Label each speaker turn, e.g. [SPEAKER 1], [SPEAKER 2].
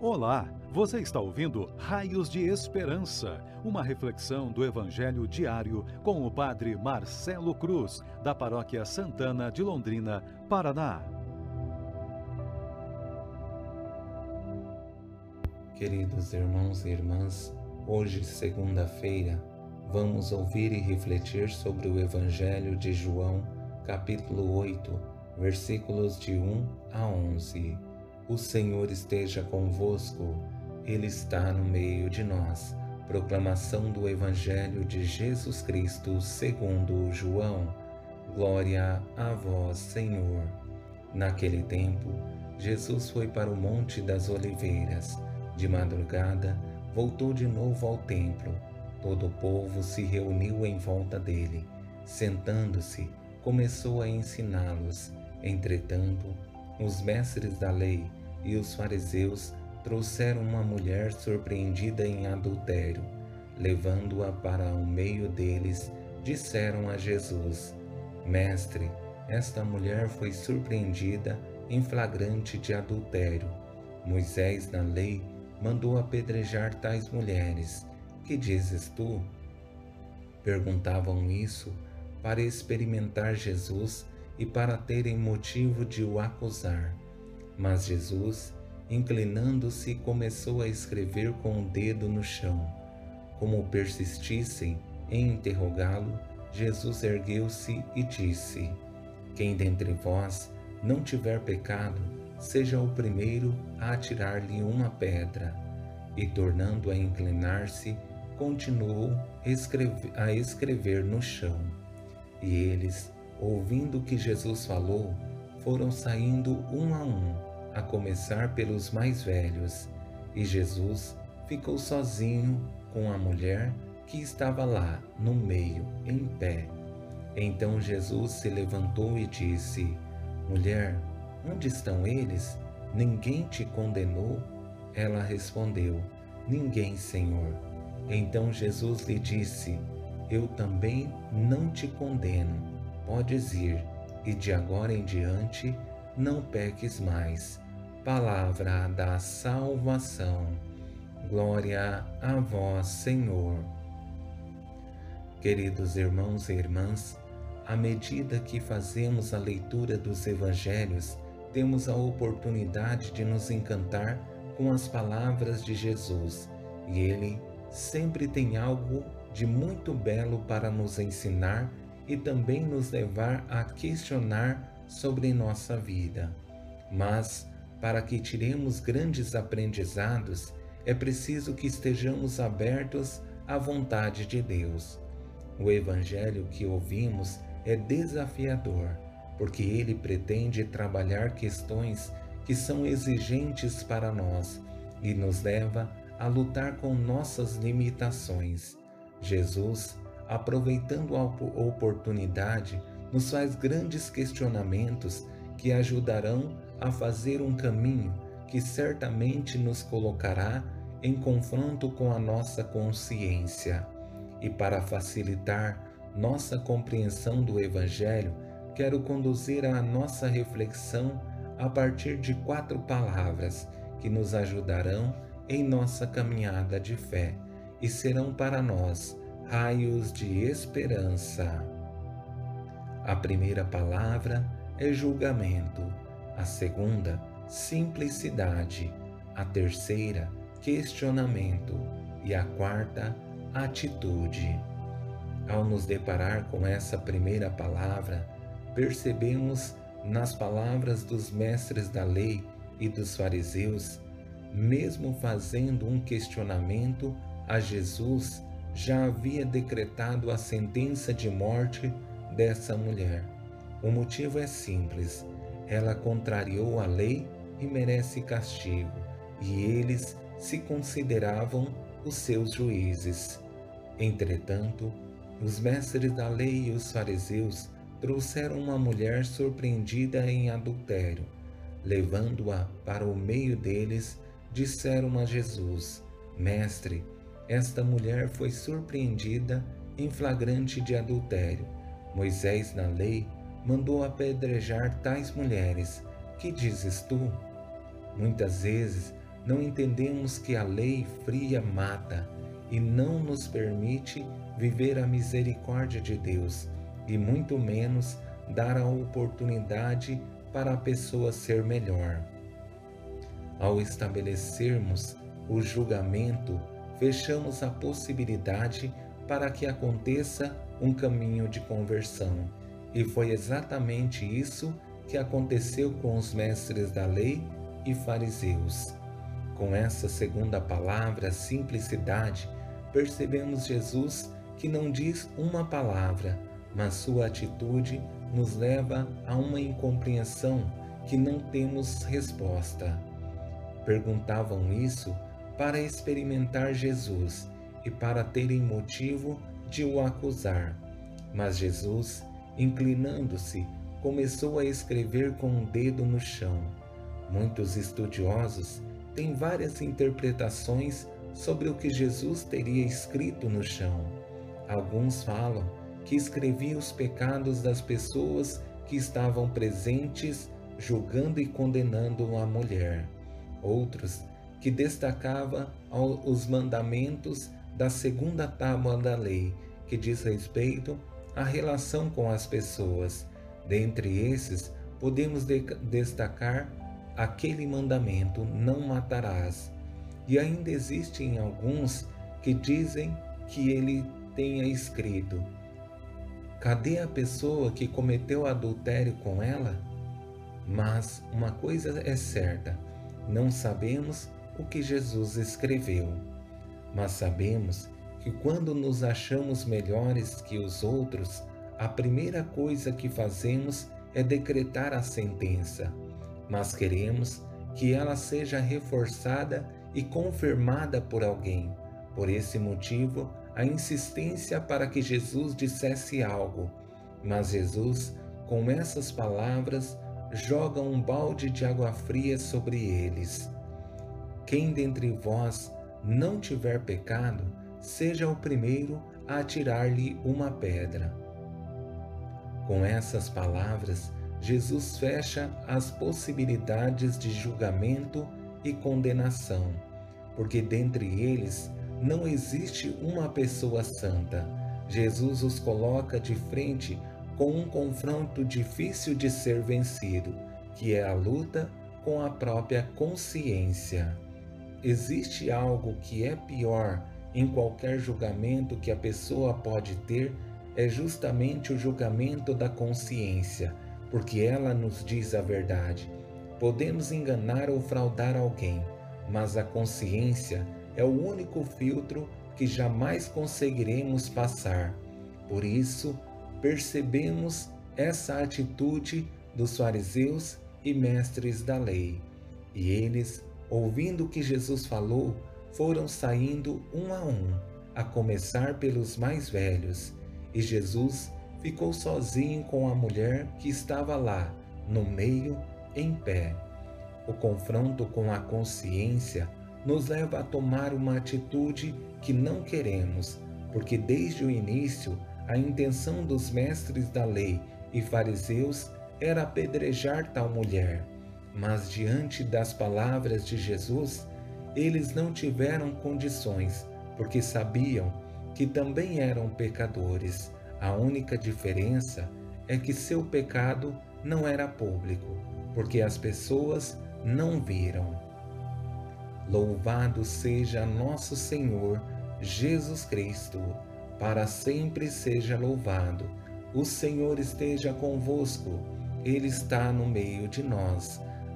[SPEAKER 1] Olá, você está ouvindo Raios de Esperança, uma reflexão do Evangelho diário com o Padre Marcelo Cruz, da Paróquia Santana de Londrina, Paraná.
[SPEAKER 2] Queridos irmãos e irmãs, hoje, segunda-feira, vamos ouvir e refletir sobre o Evangelho de João, capítulo 8, versículos de 1 a 11. O Senhor esteja convosco, Ele está no meio de nós. Proclamação do Evangelho de Jesus Cristo segundo João. Glória a vós, Senhor. Naquele tempo, Jesus foi para o Monte das Oliveiras. De madrugada, voltou de novo ao templo. Todo o povo se reuniu em volta dele. Sentando-se, começou a ensiná-los. Entretanto, os mestres da lei e os fariseus trouxeram uma mulher surpreendida em adultério. Levando-a para o meio deles, disseram a Jesus: Mestre, esta mulher foi surpreendida em flagrante de adultério. Moisés, na lei, mandou apedrejar tais mulheres. Que dizes tu? Perguntavam isso para experimentar Jesus e para terem motivo de o acusar. Mas Jesus, inclinando-se, começou a escrever com o dedo no chão. Como persistissem em interrogá-lo, Jesus ergueu-se e disse: Quem dentre vós não tiver pecado, seja o primeiro a atirar-lhe uma pedra. E tornando a inclinar-se, continuou a escrever no chão. E eles, ouvindo o que Jesus falou, foram saindo um a um a começar pelos mais velhos, e Jesus ficou sozinho com a mulher que estava lá no meio, em pé. Então Jesus se levantou e disse: Mulher, onde estão eles? Ninguém te condenou? Ela respondeu: Ninguém, Senhor. Então Jesus lhe disse: Eu também não te condeno. Podes ir, e de agora em diante não peques mais palavra da salvação. Glória a vós, Senhor. Queridos irmãos e irmãs, à medida que fazemos a leitura dos evangelhos, temos a oportunidade de nos encantar com as palavras de Jesus, e ele sempre tem algo de muito belo para nos ensinar e também nos levar a questionar sobre nossa vida. Mas para que tiremos grandes aprendizados, é preciso que estejamos abertos à vontade de Deus. O Evangelho que ouvimos é desafiador, porque ele pretende trabalhar questões que são exigentes para nós e nos leva a lutar com nossas limitações. Jesus, aproveitando a oportunidade, nos faz grandes questionamentos que ajudarão a fazer um caminho que certamente nos colocará em confronto com a nossa consciência. E para facilitar nossa compreensão do Evangelho, quero conduzir a nossa reflexão a partir de quatro palavras que nos ajudarão em nossa caminhada de fé e serão para nós raios de esperança. A primeira palavra é julgamento a segunda, simplicidade, a terceira, questionamento e a quarta, atitude. Ao nos deparar com essa primeira palavra, percebemos nas palavras dos mestres da lei e dos fariseus, mesmo fazendo um questionamento a Jesus, já havia decretado a sentença de morte dessa mulher. O motivo é simples ela contrariou a lei e merece castigo, e eles se consideravam os seus juízes. Entretanto, os mestres da lei e os fariseus trouxeram uma mulher surpreendida em adultério. Levando-a para o meio deles, disseram a Jesus: Mestre, esta mulher foi surpreendida em flagrante de adultério. Moisés, na lei, mandou apedrejar tais mulheres. Que dizes tu? Muitas vezes não entendemos que a lei fria mata e não nos permite viver a misericórdia de Deus e muito menos dar a oportunidade para a pessoa ser melhor. Ao estabelecermos o julgamento, fechamos a possibilidade para que aconteça um caminho de conversão. E foi exatamente isso que aconteceu com os mestres da lei e fariseus. Com essa segunda palavra, simplicidade, percebemos Jesus que não diz uma palavra, mas sua atitude nos leva a uma incompreensão que não temos resposta. Perguntavam isso para experimentar Jesus e para terem motivo de o acusar. Mas Jesus, inclinando-se, começou a escrever com um dedo no chão. Muitos estudiosos têm várias interpretações sobre o que Jesus teria escrito no chão. Alguns falam que escrevia os pecados das pessoas que estavam presentes, julgando e condenando a mulher. Outros que destacava os mandamentos da segunda tábua da lei, que diz respeito à relação com as pessoas. Dentre esses, podemos de destacar aquele mandamento: não matarás. E ainda existem alguns que dizem que ele tenha escrito: Cadê a pessoa que cometeu adultério com ela? Mas uma coisa é certa: não sabemos o que Jesus escreveu, mas sabemos que quando nos achamos melhores que os outros, a primeira coisa que fazemos é decretar a sentença, mas queremos que ela seja reforçada e confirmada por alguém. Por esse motivo, a insistência para que Jesus dissesse algo. Mas Jesus, com essas palavras, joga um balde de água fria sobre eles. Quem dentre vós não tiver pecado, seja o primeiro a atirar-lhe uma pedra. Com essas palavras, Jesus fecha as possibilidades de julgamento e condenação, porque dentre eles não existe uma pessoa santa. Jesus os coloca de frente com um confronto difícil de ser vencido, que é a luta com a própria consciência. Existe algo que é pior em qualquer julgamento que a pessoa pode ter, é justamente o julgamento da consciência, porque ela nos diz a verdade. Podemos enganar ou fraudar alguém, mas a consciência é o único filtro que jamais conseguiremos passar. Por isso, percebemos essa atitude dos fariseus e mestres da lei, e eles ouvindo o que Jesus falou, foram saindo um a um, a começar pelos mais velhos, e Jesus ficou sozinho com a mulher que estava lá, no meio, em pé. O confronto com a consciência nos leva a tomar uma atitude que não queremos, porque desde o início a intenção dos mestres da lei e fariseus era apedrejar tal mulher. Mas diante das palavras de Jesus, eles não tiveram condições, porque sabiam que também eram pecadores. A única diferença é que seu pecado não era público, porque as pessoas não viram. Louvado seja nosso Senhor Jesus Cristo, para sempre seja louvado. O Senhor esteja convosco, Ele está no meio de nós